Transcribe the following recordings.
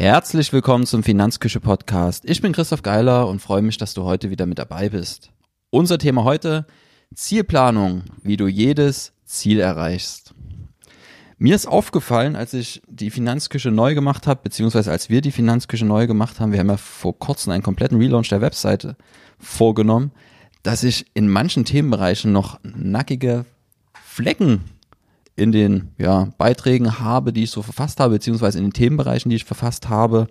Herzlich willkommen zum Finanzküche Podcast. Ich bin Christoph Geiler und freue mich, dass du heute wieder mit dabei bist. Unser Thema heute Zielplanung, wie du jedes Ziel erreichst. Mir ist aufgefallen, als ich die Finanzküche neu gemacht habe, beziehungsweise als wir die Finanzküche neu gemacht haben, wir haben ja vor kurzem einen kompletten Relaunch der Webseite vorgenommen, dass ich in manchen Themenbereichen noch nackige Flecken in den ja, Beiträgen habe, die ich so verfasst habe, beziehungsweise in den Themenbereichen, die ich verfasst habe.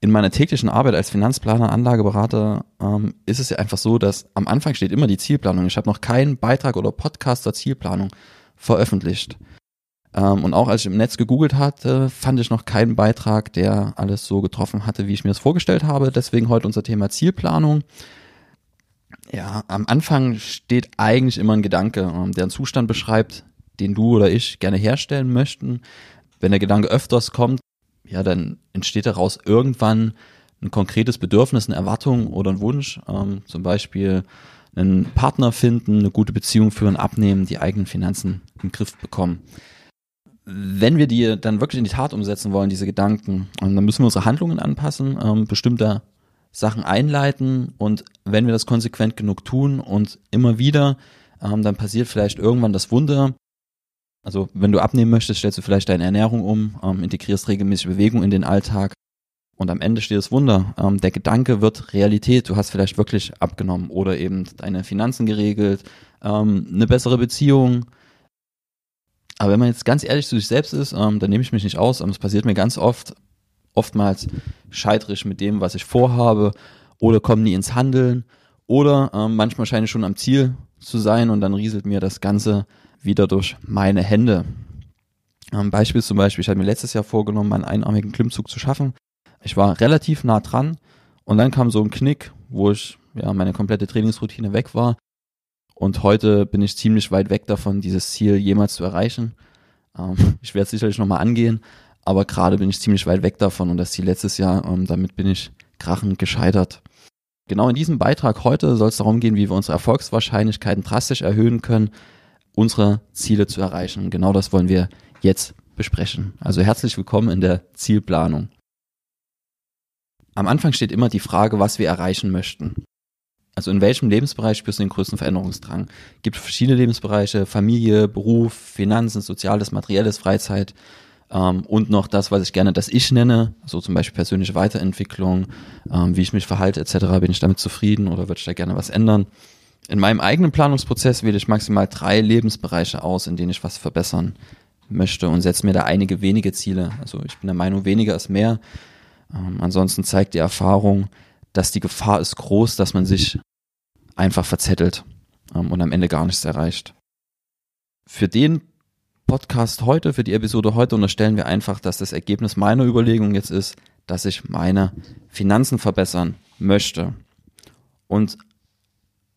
In meiner täglichen Arbeit als Finanzplaner, Anlageberater ähm, ist es ja einfach so, dass am Anfang steht immer die Zielplanung. Ich habe noch keinen Beitrag oder Podcast zur Zielplanung veröffentlicht. Ähm, und auch als ich im Netz gegoogelt hatte, fand ich noch keinen Beitrag, der alles so getroffen hatte, wie ich mir es vorgestellt habe. Deswegen heute unser Thema Zielplanung. Ja, am Anfang steht eigentlich immer ein Gedanke, ähm, der einen Zustand beschreibt, den du oder ich gerne herstellen möchten. Wenn der Gedanke öfters kommt, ja, dann entsteht daraus irgendwann ein konkretes Bedürfnis, eine Erwartung oder ein Wunsch. Ähm, zum Beispiel einen Partner finden, eine gute Beziehung führen, abnehmen, die eigenen Finanzen im Griff bekommen. Wenn wir die dann wirklich in die Tat umsetzen wollen, diese Gedanken, dann müssen wir unsere Handlungen anpassen, ähm, bestimmte Sachen einleiten und wenn wir das konsequent genug tun und immer wieder, ähm, dann passiert vielleicht irgendwann das Wunder, also wenn du abnehmen möchtest, stellst du vielleicht deine Ernährung um, ähm, integrierst regelmäßig Bewegung in den Alltag und am Ende steht das Wunder. Ähm, der Gedanke wird Realität. Du hast vielleicht wirklich abgenommen oder eben deine Finanzen geregelt, ähm, eine bessere Beziehung. Aber wenn man jetzt ganz ehrlich zu sich selbst ist, ähm, dann nehme ich mich nicht aus. Es passiert mir ganz oft. Oftmals scheitere ich mit dem, was ich vorhabe oder komme nie ins Handeln oder ähm, manchmal scheine ich schon am Ziel zu sein und dann rieselt mir das Ganze wieder durch meine Hände. Ein Beispiel zum Beispiel, ich hatte mir letztes Jahr vorgenommen, einen einarmigen Klimmzug zu schaffen. Ich war relativ nah dran und dann kam so ein Knick, wo ich ja meine komplette Trainingsroutine weg war. Und heute bin ich ziemlich weit weg davon, dieses Ziel jemals zu erreichen. Ähm, ich werde es sicherlich nochmal angehen, aber gerade bin ich ziemlich weit weg davon und das Ziel letztes Jahr, ähm, damit bin ich krachend gescheitert. Genau in diesem Beitrag heute soll es darum gehen, wie wir unsere Erfolgswahrscheinlichkeiten drastisch erhöhen können, unsere Ziele zu erreichen. genau das wollen wir jetzt besprechen. Also herzlich willkommen in der Zielplanung. Am Anfang steht immer die Frage, was wir erreichen möchten. Also in welchem Lebensbereich spürst du den größten Veränderungsdrang? Gibt verschiedene Lebensbereiche, Familie, Beruf, Finanzen, Soziales, Materielles, Freizeit ähm, und noch das, was ich gerne das Ich nenne, so zum Beispiel persönliche Weiterentwicklung, ähm, wie ich mich verhalte etc. Bin ich damit zufrieden oder würde ich da gerne was ändern? In meinem eigenen Planungsprozess wähle ich maximal drei Lebensbereiche aus, in denen ich was verbessern möchte und setze mir da einige wenige Ziele. Also ich bin der Meinung, weniger ist mehr. Ähm, ansonsten zeigt die Erfahrung, dass die Gefahr ist groß, dass man sich einfach verzettelt ähm, und am Ende gar nichts erreicht. Für den Podcast heute, für die Episode heute unterstellen wir einfach, dass das Ergebnis meiner Überlegung jetzt ist, dass ich meine Finanzen verbessern möchte. Und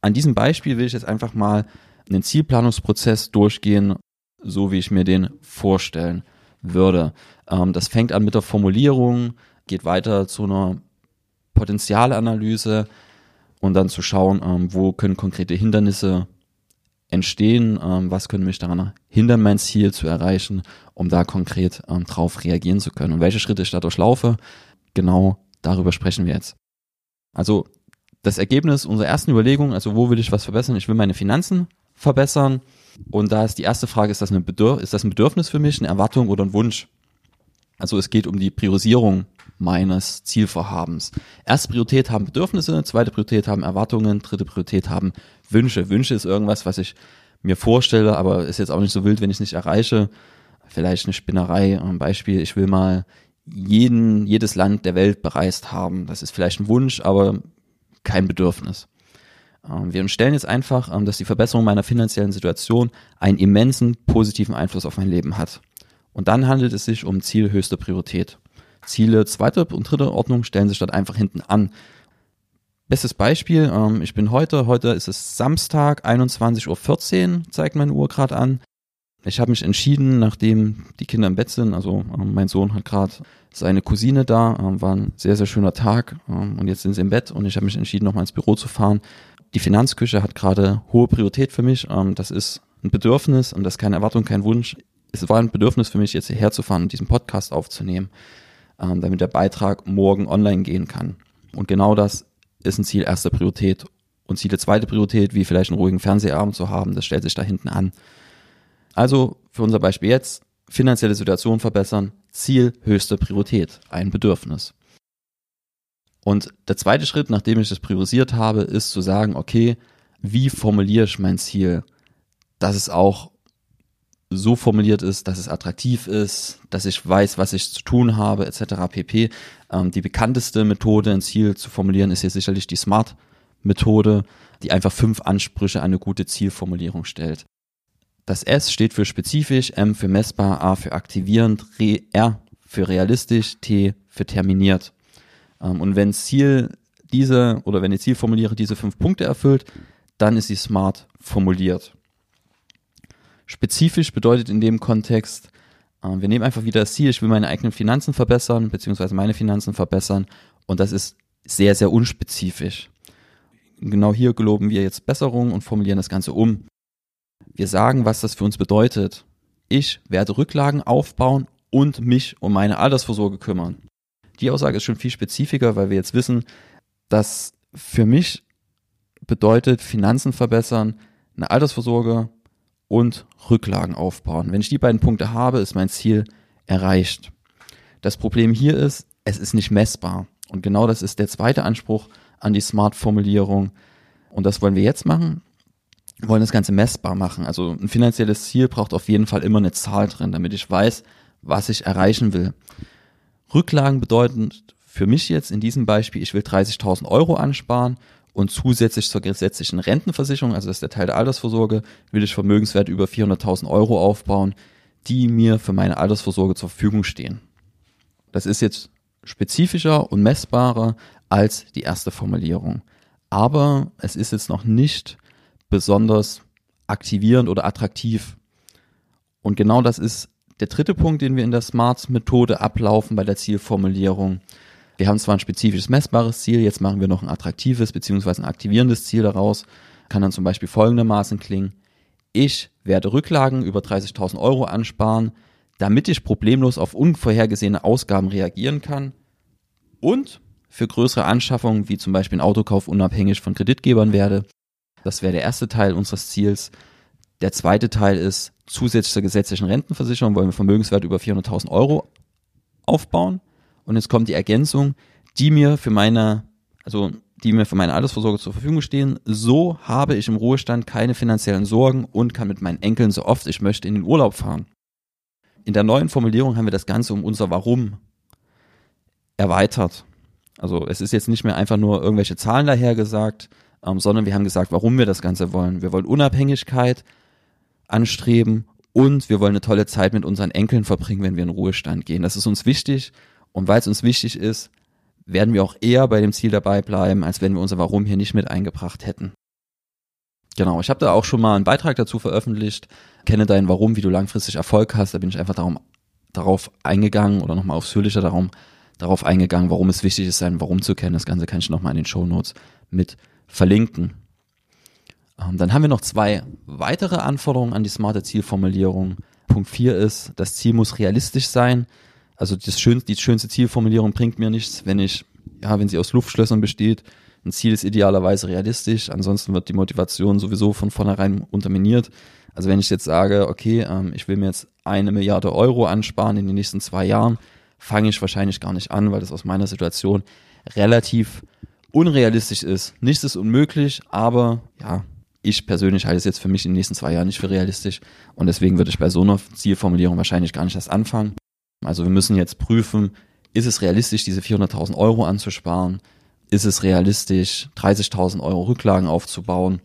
an diesem Beispiel will ich jetzt einfach mal einen Zielplanungsprozess durchgehen, so wie ich mir den vorstellen würde. Ähm, das fängt an mit der Formulierung, geht weiter zu einer Potenzialanalyse und dann zu schauen, ähm, wo können konkrete Hindernisse entstehen, ähm, was können mich daran hindern, mein Ziel zu erreichen, um da konkret drauf reagieren zu können. Und welche Schritte ich da durchlaufe, genau darüber sprechen wir jetzt. Also das Ergebnis unserer ersten Überlegung, also wo will ich was verbessern? Ich will meine Finanzen verbessern. Und da ist die erste Frage, ist das, eine Bedürf ist das ein Bedürfnis für mich, eine Erwartung oder ein Wunsch? Also es geht um die Priorisierung meines Zielvorhabens. Erste Priorität haben Bedürfnisse, zweite Priorität haben Erwartungen, dritte Priorität haben Wünsche. Wünsche ist irgendwas, was ich mir vorstelle, aber ist jetzt auch nicht so wild, wenn ich es nicht erreiche. Vielleicht eine Spinnerei. Ein Beispiel, ich will mal jeden, jedes Land der Welt bereist haben. Das ist vielleicht ein Wunsch, aber kein Bedürfnis. Ähm, wir stellen jetzt einfach, ähm, dass die Verbesserung meiner finanziellen Situation einen immensen positiven Einfluss auf mein Leben hat. Und dann handelt es sich um Ziel höchster Priorität. Ziele zweiter und dritter Ordnung stellen sich dort einfach hinten an. Bestes Beispiel, ähm, ich bin heute, heute ist es Samstag, 21.14 Uhr, zeigt meine Uhr gerade an. Ich habe mich entschieden, nachdem die Kinder im Bett sind, also ähm, mein Sohn hat gerade seine Cousine da, ähm, war ein sehr, sehr schöner Tag ähm, und jetzt sind sie im Bett und ich habe mich entschieden, nochmal ins Büro zu fahren. Die Finanzküche hat gerade hohe Priorität für mich. Ähm, das ist ein Bedürfnis und das ist keine Erwartung, kein Wunsch. Es war ein Bedürfnis für mich, jetzt hierher zu fahren und diesen Podcast aufzunehmen. ähm, damit der Beitrag morgen online gehen kann. Und genau das ist ein Ziel erster Priorität. Und Ziel der zweite Priorität, wie vielleicht einen ruhigen Fernsehabend zu haben, das stellt sich da hinten an. Also für unser Beispiel jetzt, finanzielle Situation verbessern, Ziel höchste Priorität, ein Bedürfnis. Und der zweite Schritt, nachdem ich das priorisiert habe, ist zu sagen, okay, wie formuliere ich mein Ziel, dass es auch so formuliert ist, dass es attraktiv ist, dass ich weiß, was ich zu tun habe, etc. pp. Ähm, die bekannteste Methode, ein Ziel zu formulieren, ist hier sicherlich die SMART-Methode, die einfach fünf Ansprüche an eine gute Zielformulierung stellt. Das S steht für spezifisch, M für messbar, A für aktivierend, R für realistisch, T für terminiert. Ähm, und wenn Ziel diese oder wenn die Zielformuliere diese fünf Punkte erfüllt, dann ist sie smart formuliert. Spezifisch bedeutet in dem Kontext, äh, wir nehmen einfach wieder das Ziel, ich will meine eigenen Finanzen verbessern, beziehungsweise meine Finanzen verbessern und das ist sehr, sehr unspezifisch. Genau hier geloben wir jetzt Besserung und formulieren das Ganze um. Wir sagen, was das für uns bedeutet. Ich werde Rücklagen aufbauen und mich um meine Altersvorsorge kümmern. Die Aussage ist schon viel spezifischer, weil wir jetzt wissen, dass für mich bedeutet Finanzen verbessern, eine Altersvorsorge und Rücklagen aufbauen. Wenn ich die beiden Punkte habe, ist mein Ziel erreicht. Das Problem hier ist, es ist nicht messbar. Und genau das ist der zweite Anspruch an die Smart-Formulierung. Und das wollen wir jetzt machen. Wollen das Ganze messbar machen. Also ein finanzielles Ziel braucht auf jeden Fall immer eine Zahl drin, damit ich weiß, was ich erreichen will. Rücklagen bedeuten für mich jetzt in diesem Beispiel, ich will 30.000 Euro ansparen und zusätzlich zur gesetzlichen Rentenversicherung, also das ist der Teil der Altersvorsorge, will ich Vermögenswert über 400.000 Euro aufbauen, die mir für meine Altersvorsorge zur Verfügung stehen. Das ist jetzt spezifischer und messbarer als die erste Formulierung. Aber es ist jetzt noch nicht besonders aktivierend oder attraktiv. Und genau das ist der dritte Punkt, den wir in der Smarts-Methode ablaufen bei der Zielformulierung. Wir haben zwar ein spezifisches messbares Ziel, jetzt machen wir noch ein attraktives bzw. ein aktivierendes Ziel daraus. Kann dann zum Beispiel folgendermaßen klingen. Ich werde Rücklagen über 30.000 Euro ansparen, damit ich problemlos auf unvorhergesehene Ausgaben reagieren kann und für größere Anschaffungen wie zum Beispiel ein Autokauf unabhängig von Kreditgebern werde. Das wäre der erste Teil unseres Ziels. Der zweite Teil ist, zusätzlich zur gesetzlichen Rentenversicherung wollen wir Vermögenswert über 400.000 Euro aufbauen. Und jetzt kommt die Ergänzung, die mir für meine, also die mir für meine Altersvorsorge zur Verfügung stehen. So habe ich im Ruhestand keine finanziellen Sorgen und kann mit meinen Enkeln so oft ich möchte in den Urlaub fahren. In der neuen Formulierung haben wir das Ganze um unser Warum erweitert. Also es ist jetzt nicht mehr einfach nur irgendwelche Zahlen dahergesagt, ähm, sondern wir haben gesagt, warum wir das Ganze wollen. Wir wollen Unabhängigkeit, anstreben und wir wollen eine tolle Zeit mit unseren Enkeln verbringen, wenn wir in Ruhestand gehen. Das ist uns wichtig und weil es uns wichtig ist, werden wir auch eher bei dem Ziel dabei bleiben, als wenn wir unser Warum hier nicht mit eingebracht hätten. Genau, ich habe da auch schon mal einen Beitrag dazu veröffentlicht. Kenne dein Warum, wie du langfristig Erfolg hast. Da bin ich einfach darum, darauf eingegangen oder nochmal ausführlicher darum, darauf eingegangen, warum es wichtig ist, sein Warum zu kennen. Das Ganze kann ich nochmal in den Show Notes mit verlinken. Ähm, dann haben wir noch zwei weitere Anforderungen an die smarte Zielformulierung. Punkt 4 ist, das Ziel muss realistisch sein. Also das schönste, die schönste Zielformulierung bringt mir nichts, wenn ich, ja, wenn sie aus Luftschlössern besteht. Ein Ziel ist idealerweise realistisch, ansonsten wird die Motivation sowieso von vornherein unterminiert. Also wenn ich jetzt sage, okay, ähm, ich will mir jetzt eine Milliarde Euro ansparen in den nächsten zwei Jahren, fange ich wahrscheinlich gar nicht an, weil das aus meiner Situation relativ unrealistisch ist. Nichts ist unmöglich, aber ja, ich persönlich halte es jetzt für mich in den nächsten zwei Jahren nicht für realistisch und deswegen würde ich bei so einer Zielformulierung wahrscheinlich gar nicht erst anfangen. Also wir müssen jetzt prüfen, ist es realistisch, diese 400.000 Euro anzusparen? Ist es realistisch, 30.000 Euro Rücklagen aufzubauen?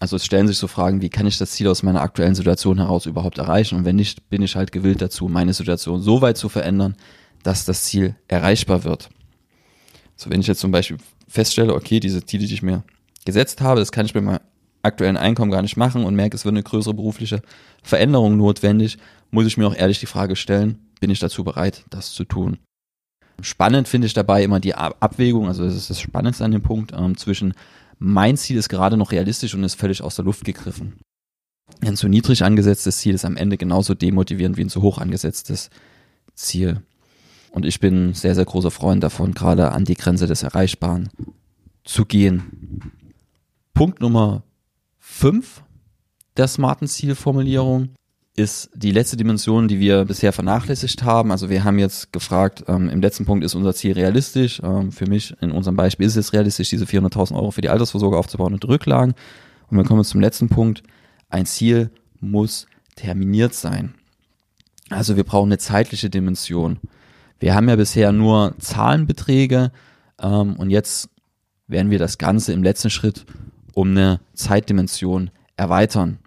Also es stellen sich so Fragen, wie kann ich das Ziel aus meiner aktuellen Situation heraus überhaupt erreichen? Und wenn nicht, bin ich halt gewillt dazu, meine Situation so weit zu verändern, dass das Ziel erreichbar wird. So, wenn ich jetzt zum Beispiel feststelle, okay, diese Ziele, die ich mir gesetzt habe, das kann ich mit meinem aktuellen Einkommen gar nicht machen und merke, es wird eine größere berufliche Veränderung notwendig, muss ich mir auch ehrlich die Frage stellen, bin ich dazu bereit, das zu tun? Spannend finde ich dabei immer die Abwägung, also das ist das Spannendste an dem Punkt, ähm, zwischen mein Ziel ist gerade noch realistisch und ist völlig aus der Luft gegriffen. Ein zu niedrig angesetztes Ziel ist am Ende genauso demotivierend wie ein zu hoch angesetztes Ziel. Und ich bin sehr, sehr großer Freund davon, gerade an die Grenze des Erreichbaren zu gehen. Punkt Nummer fünf der smarten Zielformulierung ist die letzte Dimension, die wir bisher vernachlässigt haben. Also wir haben jetzt gefragt, ähm, im letzten Punkt ist unser Ziel realistisch. Ähm, für mich in unserem Beispiel ist es realistisch, diese 400.000 Euro für die Altersvorsorge aufzubauen und Rücklagen. Und wir kommen zum letzten Punkt. Ein Ziel muss terminiert sein. Also wir brauchen eine zeitliche Dimension. Wir haben ja bisher nur Zahlenbeträge ähm, und jetzt werden wir das Ganze im letzten Schritt um eine Zeitdimension erweitern.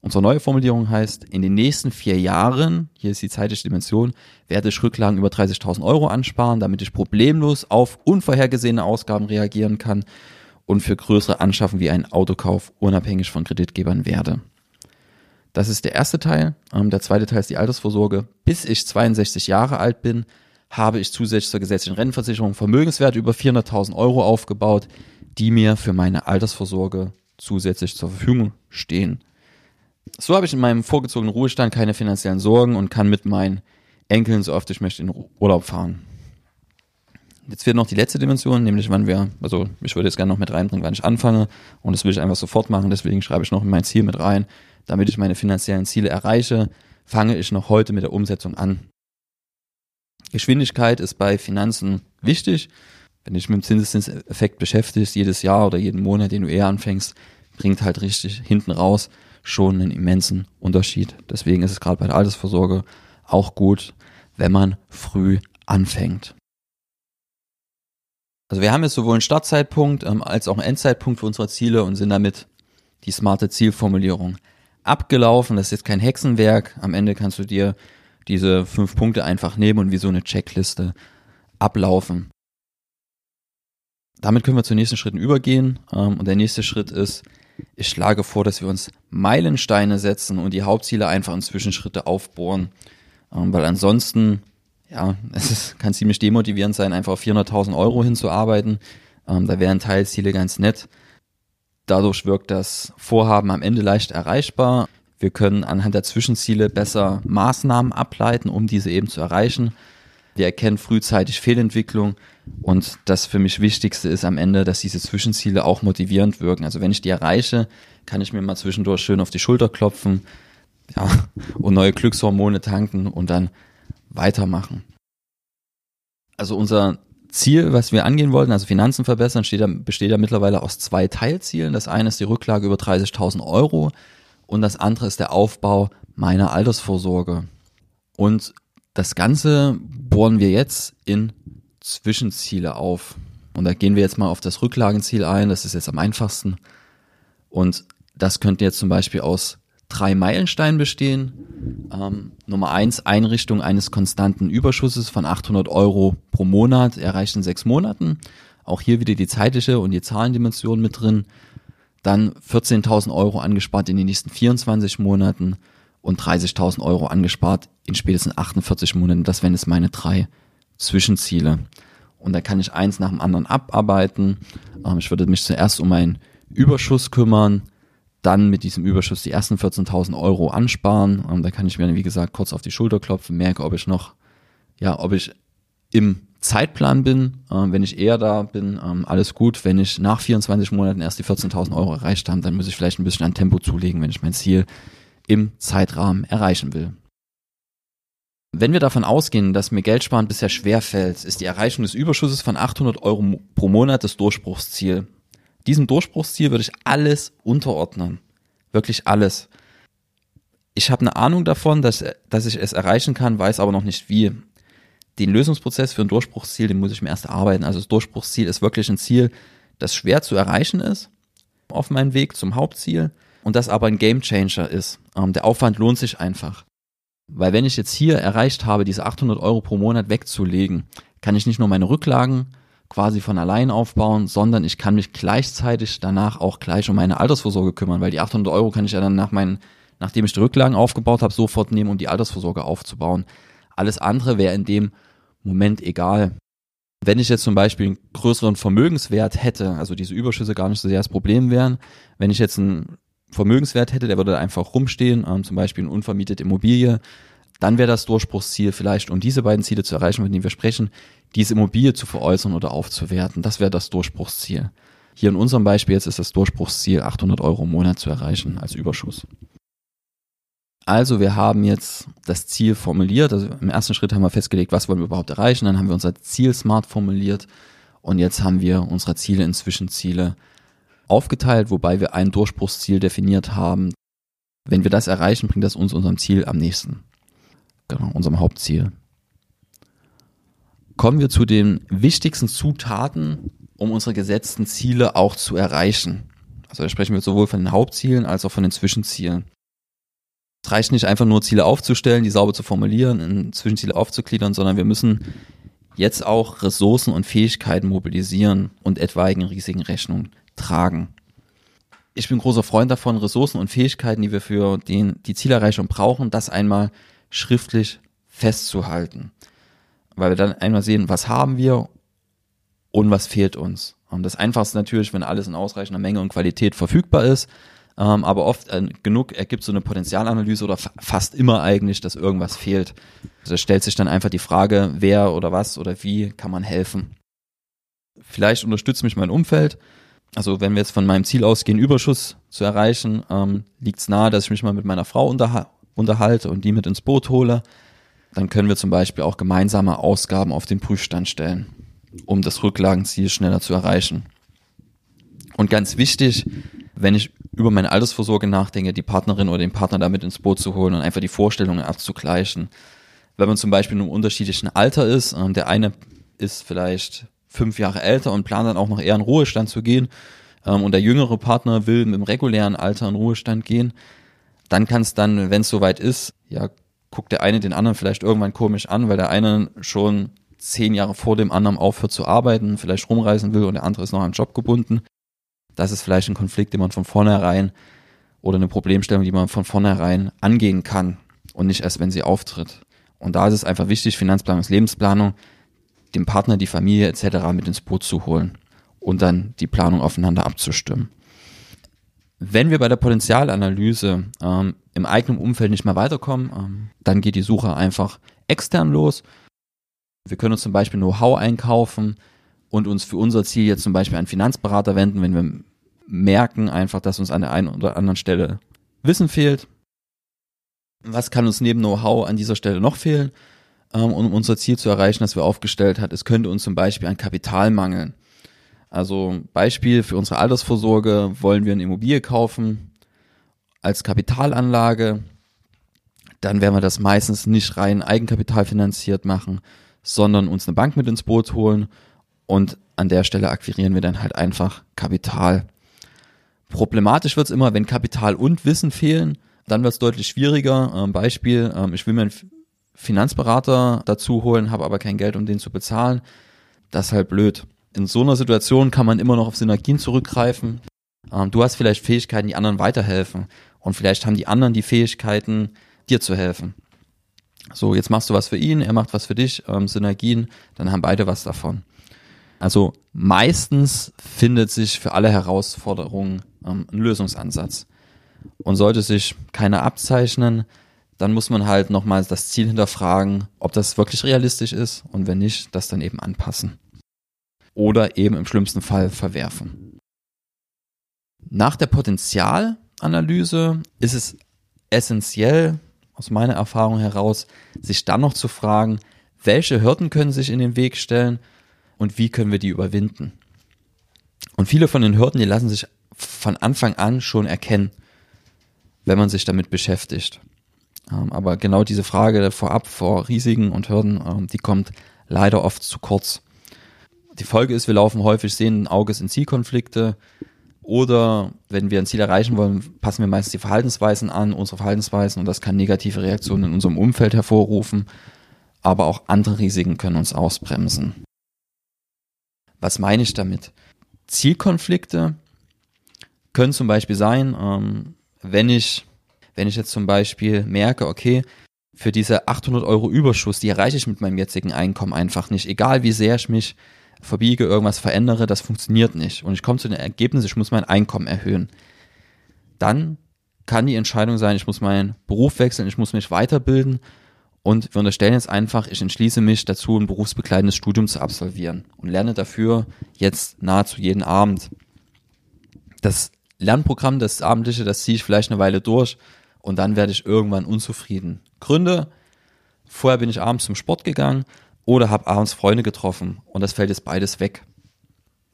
Unsere neue Formulierung heißt, in den nächsten vier Jahren, hier ist die zeitliche Dimension, werde ich Rücklagen über 30.000 Euro ansparen, damit ich problemlos auf unvorhergesehene Ausgaben reagieren kann und für größere Anschaffen wie einen Autokauf unabhängig von Kreditgebern werde. Das ist der erste Teil. Ähm, der zweite Teil ist die Altersvorsorge. Bis ich 62 Jahre alt bin, habe ich zusätzlich zur gesetzlichen Rentenversicherung Vermögenswerte über 400.000 Euro aufgebaut, die mir für meine Altersvorsorge zusätzlich zur Verfügung stehen. So habe ich in meinem vorgezogenen Ruhestand keine finanziellen Sorgen und kann mit meinen Enkeln so oft ich möchte in Urlaub fahren. Jetzt fehlt noch die letzte Dimension, nämlich wann wir, also ich würde jetzt gerne noch mit reinbringen, wann ich anfange und das will ich einfach sofort machen, deswegen schreibe ich noch in mein Ziel mit rein, damit ich meine finanziellen Ziele erreiche, fange ich noch heute mit der Umsetzung an. Geschwindigkeit ist bei Finanzen wichtig. Wenn du dich mit dem Zinseszinseffekt beschäftigst, jedes Jahr oder jeden Monat, den du eher anfängst, bringt halt richtig hinten raus schon einen immensen Unterschied. Deswegen ist es gerade bei der Altersvorsorge auch gut, wenn man früh anfängt. Also wir haben jetzt sowohl einen Startzeitpunkt ähm, als auch einen Endzeitpunkt für unsere Ziele und sind damit die smarte Zielformulierung abgelaufen. Das ist jetzt kein Hexenwerk. Am Ende kannst du dir diese fünf Punkte einfach nehmen und wie so eine Checkliste ablaufen. Damit können wir zu nächsten Schritten übergehen. Ähm, und der nächste Schritt ist, ich schlage vor, dass wir uns Meilensteine setzen und die Hauptziele einfach in Zwischenschritte aufbohren. Ähm, weil ansonsten, ja, es ist, kann ziemlich demotivierend sein, einfach auf 400.000 Euro hinzuarbeiten. Ähm, da wären Teilziele ganz nett. Dadurch wirkt das Vorhaben am Ende leicht erreichbar. Wir können anhand der Zwischenziele besser Maßnahmen ableiten, um diese eben zu erreichen. Wir erkennen frühzeitig Fehlentwicklung und das für mich Wichtigste ist am Ende, dass diese Zwischenziele auch motivierend wirken. Also wenn ich die erreiche, kann ich mir mal zwischendurch schön auf die Schulter klopfen ja, und neue Glückshormone tanken und dann weitermachen. Also unser Ziel, was wir angehen wollten, also Finanzen verbessern, steht, besteht ja mittlerweile aus zwei Teilzielen. Das eine ist die Rücklage über 30.000 Euro und das andere ist der Aufbau meiner Altersvorsorge. Und das Ganze bohren wir jetzt in Zwischenziele auf. Und da gehen wir jetzt mal auf das Rücklagenziel ein. Das ist jetzt am einfachsten. Und das könnte jetzt zum Beispiel aus drei Meilensteinen bestehen. Ähm, Nummer eins, Einrichtung eines konstanten Überschusses von 800 Euro pro Monat, erreicht in sechs Monaten. Auch hier wieder die zeitliche und die Zahlendimension mit drin. Dann 14.000 Euro angespart in den nächsten 24 Monaten und 30.000 Euro angespart in spätestens 48 Monaten. Das wären jetzt meine drei Zwischenziele. Und da kann ich eins nach dem anderen abarbeiten. Ähm, ich würde mich zuerst um einen Überschuss kümmern, dann mit diesem Überschuss die ersten 14.000 Euro ansparen. Ähm, da kann ich mir, wie gesagt, kurz auf die Schulter klopfen, merke, ob ich noch, ja, ob ich im Zeitplan bin. Ähm, wenn ich eher da bin, ähm, alles gut. Wenn ich nach 24 Monaten erst die 14.000 Euro erreicht habe, dann muss ich vielleicht ein bisschen an Tempo zulegen, wenn ich mein Ziel im Zeitrahmen erreichen will. Wenn wir davon ausgehen, dass mir Geldsparen bisher schwer fällt, ist die Erreichung des Überschusses von 800 Euro pro Monat das Durchbruchsziel. Diesem Durchbruchsziel würde ich alles unterordnen. Wirklich alles. Ich habe eine Ahnung davon, dass, dass ich es erreichen kann, weiß aber noch nicht wie. Den Lösungsprozess für ein Durchbruchsziel, den muss ich mir erst erarbeiten. Also das Durchbruchsziel ist wirklich ein Ziel, das schwer zu erreichen ist auf meinem Weg zum Hauptziel und das aber ein Gamechanger ist. Ähm, der Aufwand lohnt sich einfach. Weil wenn ich jetzt hier erreicht habe, diese 800 Euro pro Monat wegzulegen, kann ich nicht nur meine Rücklagen quasi von allein aufbauen, sondern ich kann mich gleichzeitig danach auch gleich um meine Altersvorsorge kümmern, weil die 800 Euro kann ich ja dann nach meinen, nachdem ich die Rücklagen aufgebaut habe, sofort nehmen, um die Altersvorsorge aufzubauen. Alles andere wäre in dem Moment egal. Wenn ich jetzt zum Beispiel einen größeren Vermögenswert hätte, also diese Überschüsse gar nicht so sehr das Problem wären, wenn ich jetzt einen Vermögenswert hätte, der würde einfach rumstehen, ähm, zum Beispiel eine unvermietete Immobilie, dann wäre das Durchbruchsziel vielleicht, um diese beiden Ziele zu erreichen, von denen wir sprechen, diese Immobilie zu veräußern oder aufzuwerten. Das wäre das Durchbruchsziel. Hier in unserem Beispiel jetzt ist das Durchbruchsziel 800 Euro im Monat zu erreichen als Überschuss. Also wir haben jetzt das Ziel formuliert. Also im ersten Schritt haben wir festgelegt, was wollen wir überhaupt erreichen. Dann haben wir unser Ziel smart formuliert und jetzt haben wir unsere Ziele in Zwischenziele aufgeteilt, wobei wir ein Durchbruchsziel definiert haben. Wenn wir das erreichen, bringt das uns unserem Ziel am nächsten. Genau, unserem Hauptziel. Kommen wir zu den wichtigsten Zutaten, um unsere gesetzten Ziele auch zu erreichen. Also da sprechen wir sowohl von den Hauptzielen als auch von den Zwischenzielen. Es reicht nicht einfach nur Ziele aufzustellen, die sauber zu formulieren, in Zwischenziele aufzugliedern, sondern wir müssen jetzt auch Ressourcen und Fähigkeiten mobilisieren und etwaigen Risiken Rechnung tragen. Ich bin großer Freund davon, Ressourcen und Fähigkeiten, die wir für den, die Zielerreichung brauchen, das einmal schriftlich festzuhalten. Weil wir dann einmal sehen, was haben wir und was fehlt uns. Und das Einfachste natürlich, wenn alles in ausreichender Menge und Qualität verfügbar ist, ähm, aber oft äh, genug ergibt so eine Potenzialanalyse oder fa fast immer eigentlich, dass irgendwas fehlt. Also da stellt sich dann einfach die Frage, wer oder was oder wie kann man helfen. Vielleicht unterstützt mich mein Umfeld. Also wenn wir jetzt von meinem Ziel ausgehen, Überschuss zu erreichen, ähm, liegt es nahe, dass ich mich mal mit meiner Frau unterha unterhalte und die mit ins Boot hole. Dann können wir zum Beispiel auch gemeinsame Ausgaben auf den Prüfstand stellen, um das Rücklagenziel schneller zu erreichen. Und ganz wichtig, wenn ich über meine Altersvorsorge nachdenke, die Partnerin oder den Partner damit ins Boot zu holen und einfach die Vorstellungen abzugleichen. Wenn man zum Beispiel in einem unterschiedlichen Alter ist, und der eine ist vielleicht fünf Jahre älter und plant dann auch noch eher in Ruhestand zu gehen, ähm, und der jüngere Partner will dem regulären Alter in Ruhestand gehen, dann kann es dann, wenn es soweit ist, ja, guckt der eine den anderen vielleicht irgendwann komisch an, weil der eine schon zehn Jahre vor dem anderen aufhört zu arbeiten, vielleicht rumreisen will und der andere ist noch am Job gebunden das ist vielleicht ein Konflikt, den man von vornherein oder eine Problemstellung, die man von vornherein angehen kann und nicht erst, wenn sie auftritt. Und da ist es einfach wichtig, Finanzplanung ist Lebensplanung, dem Partner, die Familie etc. mit ins Boot zu holen und dann die Planung aufeinander abzustimmen. Wenn wir bei der Potenzialanalyse ähm, im eigenen Umfeld nicht mehr weiterkommen, ähm, dann geht die Suche einfach extern los. Wir können uns zum Beispiel Know-how einkaufen und uns für unser Ziel jetzt zum Beispiel einen Finanzberater wenden, wenn wir merken einfach, dass uns an der einen oder anderen Stelle Wissen fehlt. Was kann uns neben Know-how an dieser Stelle noch fehlen, ähm, um unser Ziel zu erreichen, das wir aufgestellt hat? Es könnte uns zum Beispiel an Kapital mangeln. Also Beispiel für unsere Altersvorsorge wollen wir eine Immobilie kaufen als Kapitalanlage. Dann werden wir das meistens nicht rein Eigenkapital finanziert machen, sondern uns eine Bank mit ins Boot holen und an der Stelle akquirieren wir dann halt einfach Kapital. Problematisch wird es immer, wenn Kapital und Wissen fehlen, dann wird es deutlich schwieriger. Ähm, Beispiel, ähm, ich will mir einen Finanzberater dazu holen, habe aber kein Geld, um den zu bezahlen. Das ist halt blöd. In so einer Situation kann man immer noch auf Synergien zurückgreifen. Ähm, du hast vielleicht Fähigkeiten, die anderen weiterhelfen. Und vielleicht haben die anderen die Fähigkeiten, dir zu helfen. So, jetzt machst du was für ihn, er macht was für dich, ähm, Synergien, dann haben beide was davon. Also meistens findet sich für alle Herausforderungen ähm, ein Lösungsansatz. Und sollte sich keiner abzeichnen, dann muss man halt nochmals das Ziel hinterfragen, ob das wirklich realistisch ist und wenn nicht, das dann eben anpassen. Oder eben im schlimmsten Fall verwerfen. Nach der Potenzialanalyse ist es essentiell, aus meiner Erfahrung heraus, sich dann noch zu fragen, welche Hürden können sich in den Weg stellen und wie können wir die überwinden. Und viele von den Hürden, die lassen sich von Anfang an schon erkennen, wenn man sich damit beschäftigt. Ähm, aber genau diese Frage vorab vor Risiken und Hürden, ähm, die kommt leider oft zu kurz. Die Folge ist, wir laufen häufig sehenden Auges in Zielkonflikte oder wenn wir ein Ziel erreichen wollen, passen wir meistens die Verhaltensweisen an, unsere Verhaltensweisen und das kann negative Reaktionen in unserem Umfeld hervorrufen, aber auch andere Risiken können uns ausbremsen. Was meine ich damit? Zielkonflikte können zum Beispiel sein, ähm, wenn ich, wenn ich jetzt zum Beispiel merke, okay, für diese 800 Euro Überschuss, die erreiche ich mit meinem jetzigen Einkommen einfach nicht. Egal wie sehr ich mich verbiege, irgendwas verändere, das funktioniert nicht. Und ich komme zu dem Ergebnis, ich muss mein Einkommen erhöhen. Dann kann die Entscheidung sein, ich muss meinen Beruf wechseln, ich muss mich weiterbilden Und wir unterstellen jetzt einfach, ich entschließe mich dazu, ein berufsbegleitendes Studium zu absolvieren und lerne dafür jetzt nahezu jeden Abend. Das Lernprogramm, das abendliche, das ziehe ich vielleicht eine Weile durch und dann werde ich irgendwann unzufrieden. Gründe, vorher bin ich abends zum Sport gegangen oder habe abends Freunde getroffen und das fällt jetzt beides weg.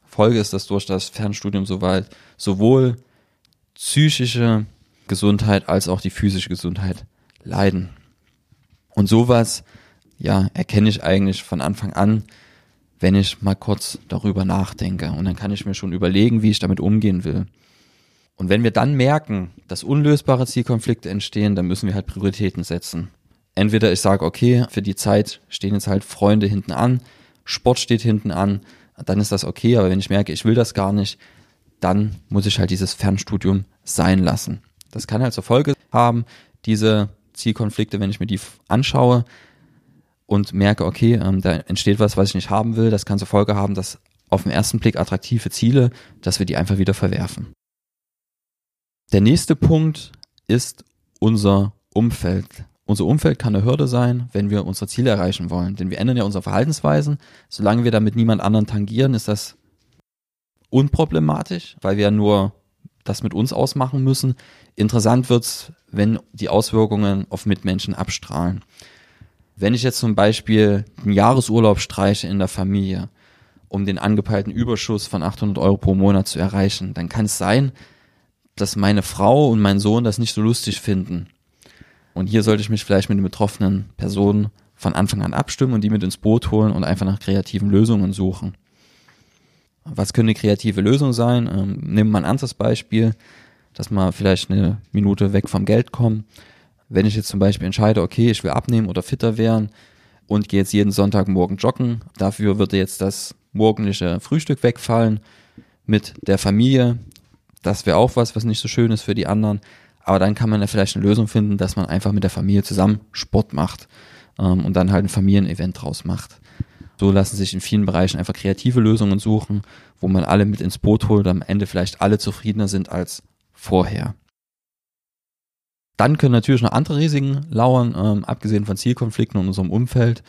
Folge ist, dass durch das Fernstudium soweit sowohl psychische Gesundheit als auch die physische Gesundheit leiden. Und sowas, ja, erkenne ich eigentlich von Anfang an, wenn ich mal kurz darüber nachdenke. Und dann kann ich mir schon überlegen, wie ich damit umgehen will. Und wenn wir dann merken, dass unlösbare Zielkonflikte entstehen, dann müssen wir halt Prioritäten setzen. Entweder ich sage, okay, für die Zeit stehen jetzt halt Freunde hinten an, Sport steht hinten an, dann ist das okay, aber wenn ich merke, ich will das gar nicht, dann muss ich halt dieses Fernstudium sein lassen. Das kann halt zur Folge haben, diese Zielkonflikte, wenn ich mir die anschaue und merke, okay, ähm, da entsteht was, was ich nicht haben will, das kann zur Folge haben, dass auf den ersten Blick attraktive Ziele, dass wir die einfach wieder verwerfen. Der nächste Punkt ist unser Umfeld. Unser Umfeld kann eine Hürde sein, wenn wir unsere Ziele erreichen wollen, denn wir ändern ja unsere Verhaltensweisen. Solange wir damit niemand anderen tangieren, ist das unproblematisch, weil wir ja nur das mit uns ausmachen müssen. Interessant wird's, wenn die Auswirkungen auf Mitmenschen abstrahlen. Wenn ich jetzt zum Beispiel einen Jahresurlaub streiche in der Familie, um den angepeilten Überschuss von 800 Euro pro Monat zu erreichen, dann kann es sein, dass meine Frau und mein Sohn das nicht so lustig finden. Und hier sollte ich mich vielleicht mit den betroffenen Personen von Anfang an abstimmen und die mit ins Boot holen und einfach nach kreativen Lösungen suchen. Was könnte eine kreative Lösung sein? Nehmen wir ein anderes Beispiel, dass wir vielleicht eine Minute weg vom Geld kommen. Wenn ich jetzt zum Beispiel entscheide, okay, ich will abnehmen oder fitter werden und gehe jetzt jeden Sonntagmorgen joggen, dafür würde jetzt das morgendliche Frühstück wegfallen mit der Familie. Das wäre auch was, was nicht so schön ist für die anderen. Aber dann kann man ja vielleicht eine Lösung finden, dass man einfach mit der Familie zusammen Sport macht ähm, und dann halt ein Familienevent draus macht. So lassen sich in vielen Bereichen einfach kreative Lösungen suchen, wo man alle mit ins Boot holt, am Ende vielleicht alle zufriedener sind als vorher. Dann können natürlich noch andere Risiken lauern, ähm, abgesehen von Zielkonflikten in unserem Umfeld.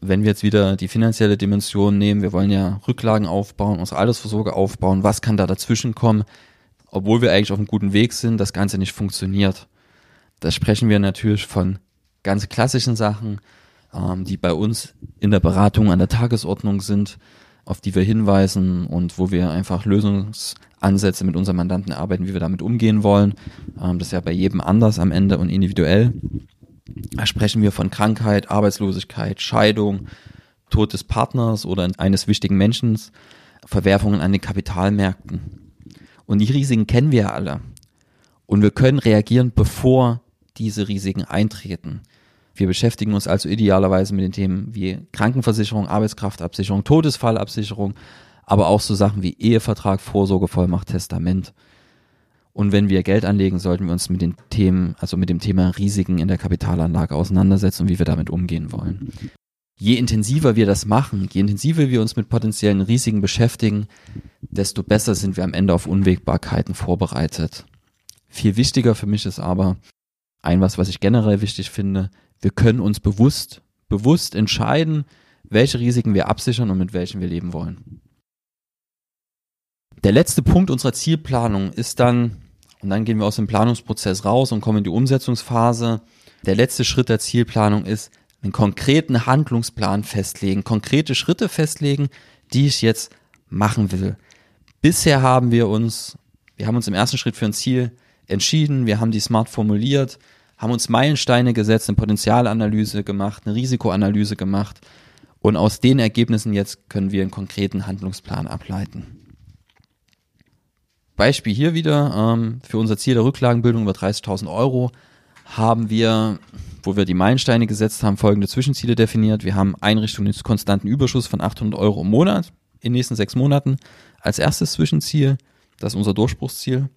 Wenn wir jetzt wieder die finanzielle Dimension nehmen, wir wollen ja Rücklagen aufbauen, unsere Altersvorsorge aufbauen, was kann da dazwischen kommen, obwohl wir eigentlich auf einem guten Weg sind, das Ganze nicht funktioniert. Da sprechen wir natürlich von ganz klassischen Sachen, ähm, die bei uns in der Beratung an der Tagesordnung sind, auf die wir hinweisen und wo wir einfach Lösungsansätze mit unseren Mandanten erarbeiten, wie wir damit umgehen wollen. Ähm, das ist ja bei jedem anders am Ende und individuell. Da sprechen wir von Krankheit, Arbeitslosigkeit, Scheidung, Tod des Partners oder eines wichtigen Menschen, Verwerfungen an den Kapitalmärkten. Und die Risiken kennen wir alle. Und wir können reagieren, bevor diese Risiken eintreten. Wir beschäftigen uns also idealerweise mit den Themen wie Krankenversicherung, Arbeitskraftabsicherung, Todesfallabsicherung, aber auch so Sachen wie Ehevertrag, Vorsorgevollmacht, Testament. Und wenn wir Geld anlegen, sollten wir uns mit den Themen, also mit dem Thema Risiken in der Kapitalanlage auseinandersetzen und wie wir damit umgehen wollen. Je intensiver wir das machen, je intensiver wir uns mit potenziellen Risiken beschäftigen, desto besser sind wir am Ende auf Unwägbarkeiten vorbereitet. Viel wichtiger für mich ist aber, ein was, was ich generell wichtig finde, wir können uns bewusst, bewusst entscheiden, welche Risiken wir absichern und mit welchen wir leben wollen. Der letzte Punkt unserer Zielplanung ist dann, und dann gehen wir aus dem Planungsprozess raus und kommen in die Umsetzungsphase. Der letzte Schritt der Zielplanung ist, einen konkreten Handlungsplan festlegen, konkrete Schritte festlegen, die ich jetzt machen will. Bisher haben wir uns, wir haben uns im ersten Schritt für ein Ziel entschieden, wir haben die smart formuliert, haben uns Meilensteine gesetzt, eine Potenzialanalyse gemacht, eine Risikoanalyse gemacht und aus den Ergebnissen jetzt können wir einen konkreten Handlungsplan ableiten. Beispiel hier wieder, ähm, für unser Ziel der Rücklagenbildung über 30.000 Euro haben wir, wo wir die Meilensteine gesetzt haben, folgende Zwischenziele definiert. Wir haben Einrichtung des konstanten Überschuss von 800 Euro im Monat in den nächsten sechs Monaten als erstes Zwischenziel. Das ist unser Durchbruchsziel.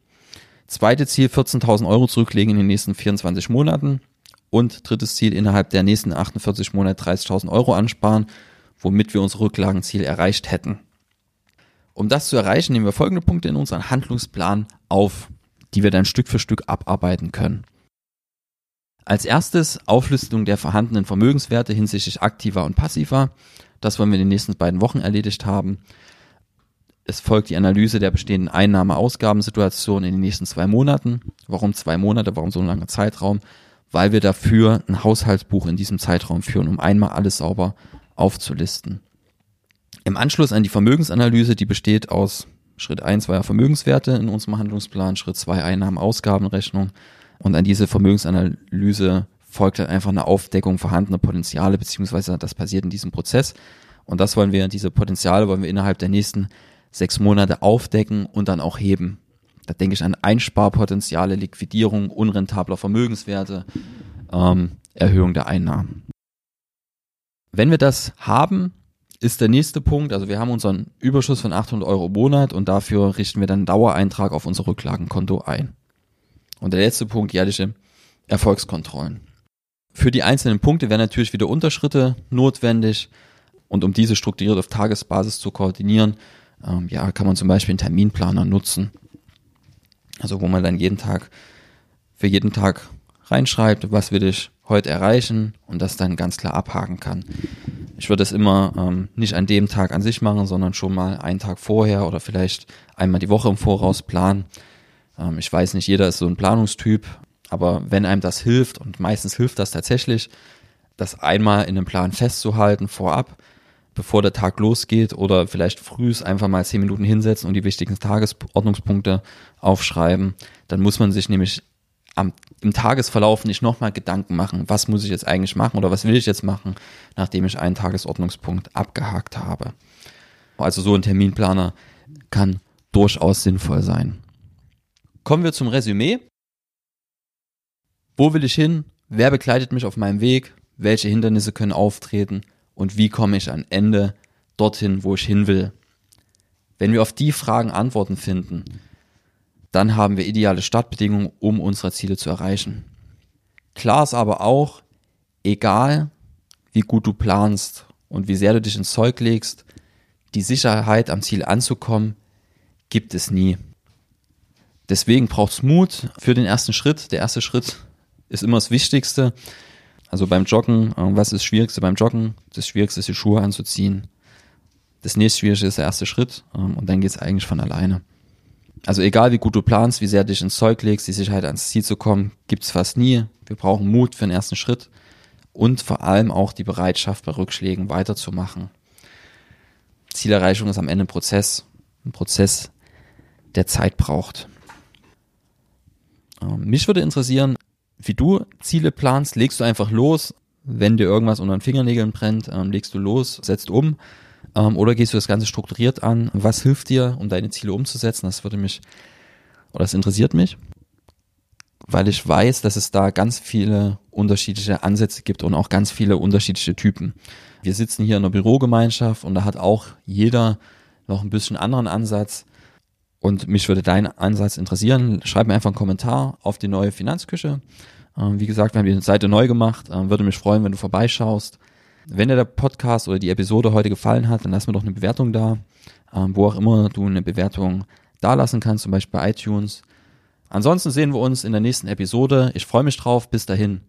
Zweite Ziel 14.000 Euro zurücklegen in den nächsten 24 Monaten. Und drittes Ziel innerhalb der nächsten 48 Monate 30.000 Euro ansparen, womit wir unser Rücklagenziel erreicht hätten. Um das zu erreichen, nehmen wir folgende Punkte in unseren Handlungsplan auf, die wir dann Stück für Stück abarbeiten können. Als erstes Auflistung der vorhandenen Vermögenswerte hinsichtlich aktiver und passiver. Das wollen wir in den nächsten beiden Wochen erledigt haben. Es folgt die Analyse der bestehenden Einnahme-Ausgabensituation in den nächsten zwei Monaten. Warum zwei Monate? Warum so ein langer Zeitraum? Weil wir dafür ein Haushaltsbuch in diesem Zeitraum führen, um einmal alles sauber aufzulisten. Im Anschluss an die Vermögensanalyse, die besteht aus Schritt eins war ja Vermögenswerte in unserem Handlungsplan, Schritt zwei Einnahmen-Ausgabenrechnung und an diese Vermögensanalyse folgt dann einfach eine Aufdeckung vorhandener Potenziale, beziehungsweise das passiert in diesem Prozess. Und das wollen wir, diese Potenziale wollen wir innerhalb der nächsten sechs Monate aufdecken und dann auch heben. Da denke ich an Einsparpotenziale, Liquidierung unrentabler Vermögenswerte, ähm, Erhöhung der Einnahmen. Wenn wir das haben, ist der nächste Punkt, also wir haben unseren Überschuss von 800 Euro im Monat und dafür richten wir dann einen Dauereintrag auf unser Rücklagenkonto ein. Und der letzte Punkt, jährliche Erfolgskontrollen. Für die einzelnen Punkte werden natürlich wieder Unterschritte notwendig und um diese strukturiert auf Tagesbasis zu koordinieren, ähm, ja, kann man zum Beispiel einen Terminplaner nutzen. Also wo man dann jeden Tag für jeden Tag reinschreibt, was will ich heute erreichen und das dann ganz klar abhaken kann. Ich würde es immer ähm, nicht an dem Tag an sich machen, sondern schon mal einen Tag vorher oder vielleicht einmal die Woche im Voraus planen. Ähm, ich weiß nicht, jeder ist so ein Planungstyp, aber wenn einem das hilft, und meistens hilft das tatsächlich, das einmal in einem Plan festzuhalten vorab, bevor der Tag losgeht oder vielleicht frühs einfach mal zehn Minuten hinsetzen und die wichtigsten Tagesordnungspunkte aufschreiben, dann muss man sich nämlich am, im Tagesverlauf nicht nochmal Gedanken machen, was muss ich jetzt eigentlich machen oder was will ich jetzt machen, nachdem ich einen Tagesordnungspunkt abgehakt habe. Also so ein Terminplaner kann durchaus sinnvoll sein. Kommen wir zum Resümee. Wo will ich hin? Wer begleitet mich auf meinem Weg? Welche Hindernisse können auftreten? Und wie komme ich am Ende dorthin, wo ich hin will? Wenn wir auf die Fragen Antworten finden, dann haben wir ideale Startbedingungen, um unsere Ziele zu erreichen. Klar ist aber auch, egal wie gut du planst und wie sehr du dich ins Zeug legst, die Sicherheit am Ziel anzukommen, gibt es nie. Deswegen braucht es Mut für den ersten Schritt. Der erste Schritt ist immer das Wichtigste. Also beim Joggen, äh, was ist das Schwierigste beim Joggen? Das Schwierigste ist, die Schuhe anzuziehen. Das nächste Schwierigste ist der erste Schritt ähm, und dann geht es eigentlich von alleine. Also egal wie gut du planst, wie sehr du dich ins Zeug legst, die Sicherheit ans Ziel zu kommen, gibt's fast nie. Wir brauchen Mut für den ersten Schritt und vor allem auch die Bereitschaft bei Rückschlägen weiterzumachen. Zielerreichung ist am Ende ein Prozess, ein Prozess, der Zeit braucht. Ähm, mich würde interessieren, wie du Ziele planst. Legst du einfach los, wenn dir irgendwas unter den Fingernägeln brennt, ähm, legst du los, setzt um ähm, oder gehst du das Ganze strukturiert an? Was hilft dir, um deine Ziele umzusetzen? Das würde mich, oder das interessiert mich, weil ich weiß, dass es da ganz viele unterschiedliche Ansätze gibt und auch ganz viele unterschiedliche Typen. Wir sitzen hier in einer Bürogemeinschaft und da hat auch jeder noch ein bisschen anderen Ansatz. Und mich würde dein Ansatz interessieren. Schreib mir einfach einen Kommentar auf die neue Finanzküche. Ähm, wie gesagt, wir haben die Seite neu gemacht. Ähm, würde mich freuen, wenn du vorbeischaust. Wenn dir der Podcast oder die Episode heute gefallen hat, dann lass mir doch eine Bewertung da, ähm, wo auch immer du eine Bewertung da lassen kannst, zum Beispiel bei iTunes. Ansonsten sehen wir uns in der nächsten Episode. Ich freue mich drauf. Bis dahin.